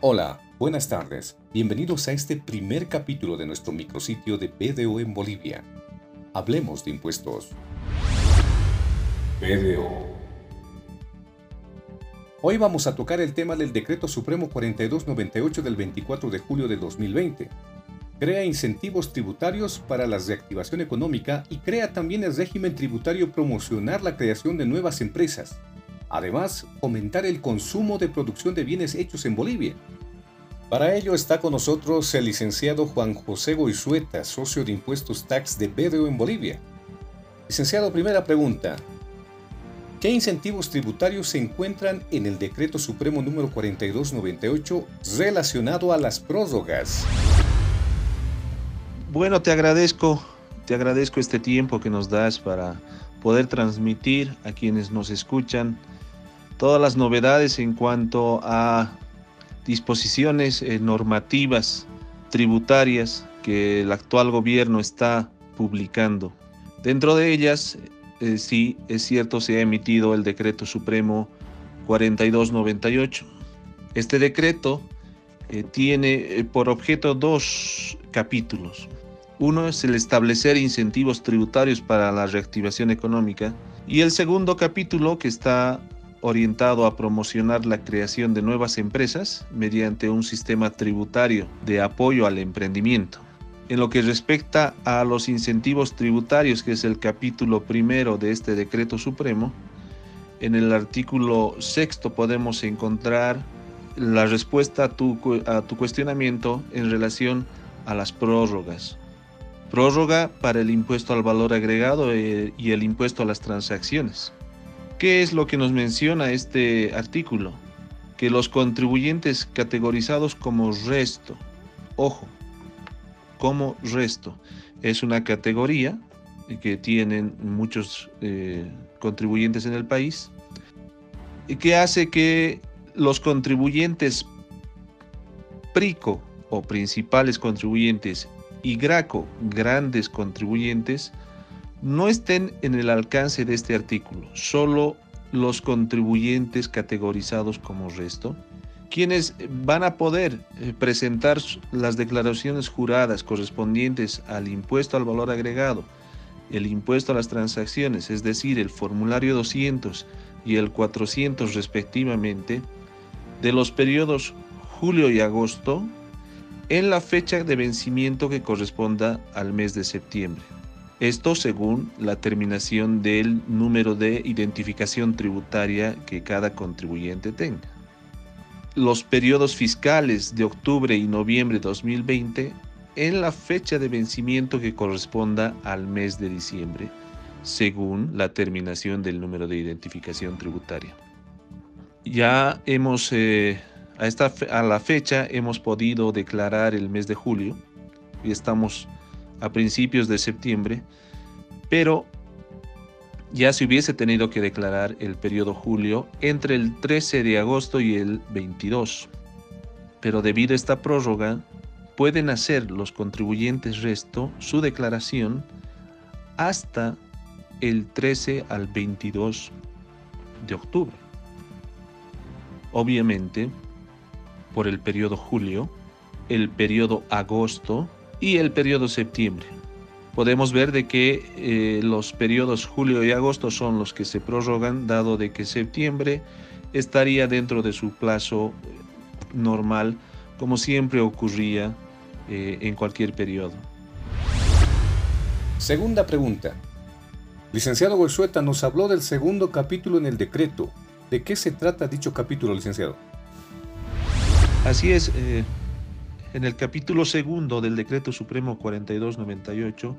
Hola, buenas tardes. Bienvenidos a este primer capítulo de nuestro micrositio de BDO en Bolivia. Hablemos de impuestos. BDO. Hoy vamos a tocar el tema del Decreto Supremo 4298 del 24 de julio de 2020. Crea incentivos tributarios para la reactivación económica y crea también el régimen tributario promocionar la creación de nuevas empresas Además, fomentar el consumo de producción de bienes hechos en Bolivia. Para ello está con nosotros el licenciado Juan José Goizueta, socio de impuestos tax de BDO en Bolivia. Licenciado, primera pregunta. ¿Qué incentivos tributarios se encuentran en el Decreto Supremo número 4298 relacionado a las prórrogas? Bueno, te agradezco, te agradezco este tiempo que nos das para poder transmitir a quienes nos escuchan todas las novedades en cuanto a disposiciones eh, normativas tributarias que el actual gobierno está publicando. Dentro de ellas, eh, sí, es cierto, se ha emitido el decreto supremo 4298. Este decreto eh, tiene por objeto dos capítulos. Uno es el establecer incentivos tributarios para la reactivación económica y el segundo capítulo que está orientado a promocionar la creación de nuevas empresas mediante un sistema tributario de apoyo al emprendimiento. En lo que respecta a los incentivos tributarios, que es el capítulo primero de este decreto supremo, en el artículo sexto podemos encontrar la respuesta a tu, cuestionamiento en relación a las prórrogas. Prórroga para el impuesto al valor agregado eh, y el impuesto a las transacciones. ¿Qué es lo que nos menciona este artículo? Que los contribuyentes categorizados como resto, ojo, como resto, es una categoría que tienen muchos eh, contribuyentes en el país y que hace que los contribuyentes PRICO o principales contribuyentes y GRACO, grandes contribuyentes, no estén en el alcance de este artículo, solo los contribuyentes categorizados como resto, quienes van a poder eh, presentar las declaraciones juradas correspondientes al impuesto al valor agregado, el impuesto a las transacciones, es decir, el formulario 200 y el 400 respectivamente, de los periodos julio y agosto, en la fecha de vencimiento que corresponda al mes de septiembre. Esto según la terminación del número de identificación tributaria que cada contribuyente tenga. Los periodos fiscales de octubre y noviembre de 2020 en la fecha de vencimiento que corresponda al mes de diciembre, según la terminación del número de identificación tributaria. Ya hemos, eh, a, esta, a la fecha, hemos podido declarar el mes de julio y estamos a principios de septiembre, pero ya se hubiese tenido que declarar el periodo julio entre el 13 de agosto y el 22. Pero debido a esta prórroga, pueden hacer los contribuyentes resto su declaración hasta el 13 al 22 de octubre. Obviamente, por el periodo julio, el periodo agosto y el periodo septiembre. Podemos ver de que eh, los periodos julio y agosto son los que se prorrogan, dado de que septiembre estaría dentro de su plazo eh, normal, como siempre ocurría eh, en cualquier periodo. Segunda pregunta. Licenciado Goizueta nos habló del segundo capítulo en el decreto. ¿De qué se trata dicho capítulo, licenciado? Así es, en el capítulo segundo del Decreto Supremo 4298,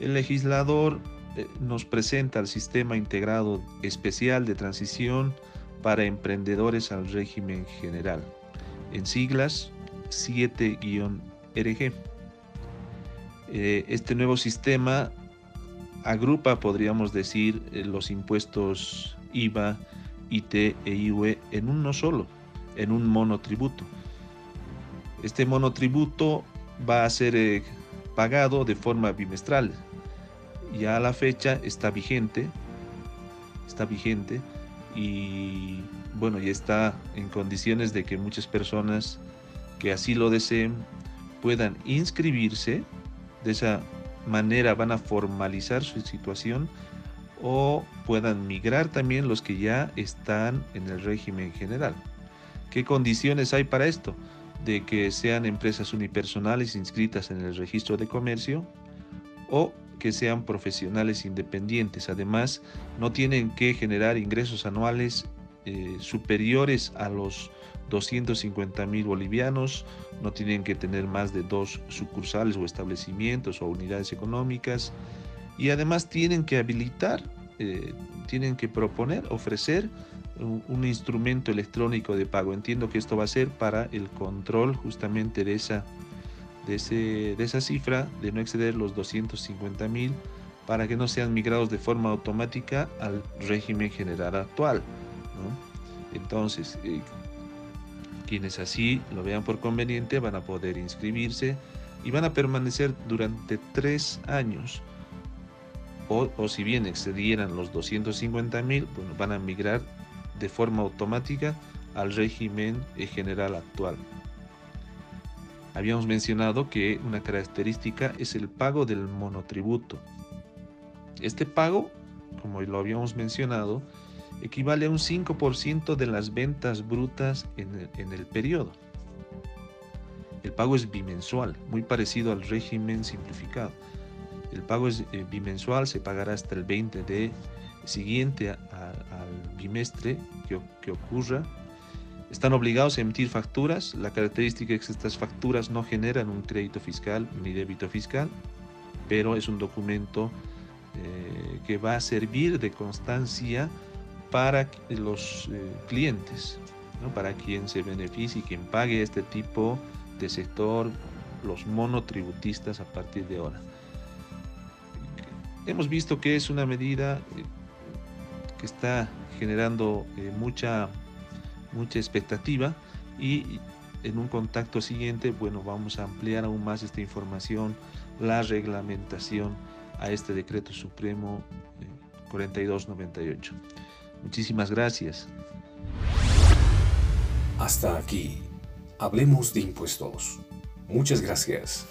el legislador eh, nos presenta el Sistema Integrado Especial de Transición para Emprendedores al Régimen General, en siglas 7-RG. Eh, este nuevo sistema agrupa, podríamos decir, eh, los impuestos IVA, IT e IUE en uno solo, en un monotributo este monotributo va a ser eh, pagado de forma bimestral. Ya a la fecha está vigente, está vigente, y bueno, ya está en condiciones de que muchas personas que así lo deseen puedan inscribirse. De esa manera van a formalizar su situación o puedan migrar también los que ya están en el régimen general. ¿Qué condiciones hay para esto? De que sean empresas unipersonales inscritas en el registro de comercio o que sean profesionales independientes. Además, no tienen que generar ingresos anuales eh, superiores a los 250 mil bolivianos, no tienen que tener más de dos sucursales o establecimientos o unidades económicas y además tienen que habilitar, eh, tienen que proponer, ofrecer un, instrumento electrónico de pago. Entiendo que esto va a ser para el control justamente de esa, de, ese, de esa cifra, de no exceder los 250 mil, para que no sean migrados de forma automática al régimen general actual. Entonces, eh, quienes así lo vean por conveniente van a poder inscribirse y van a permanecer durante tres años. O, si bien excedieran los 250 mil, bueno, van a migrar de forma automática al régimen general actual. Habíamos mencionado que una característica es el pago del monotributo. Este pago, como lo habíamos mencionado, equivale a un 5% de las ventas brutas en el, periodo. El pago es bimensual, muy parecido al régimen simplificado. El pago es eh, bimensual, se pagará hasta el 20 de siguiente bimestre que, ocurra. Están obligados a emitir facturas. La característica es que estas facturas no generan un crédito fiscal ni débito fiscal, pero es un documento eh, que va a servir de constancia para los eh, clientes, para quien se beneficie quien pague este tipo de sector, los monotributistas a partir de ahora. Hemos visto que es una medida eh, que está generando eh, mucha, mucha expectativa y en un contacto siguiente, bueno, vamos a ampliar aún más esta información, la reglamentación a este decreto supremo 4298. Muchísimas gracias. Hasta aquí. Hablemos de impuestos. Muchas gracias.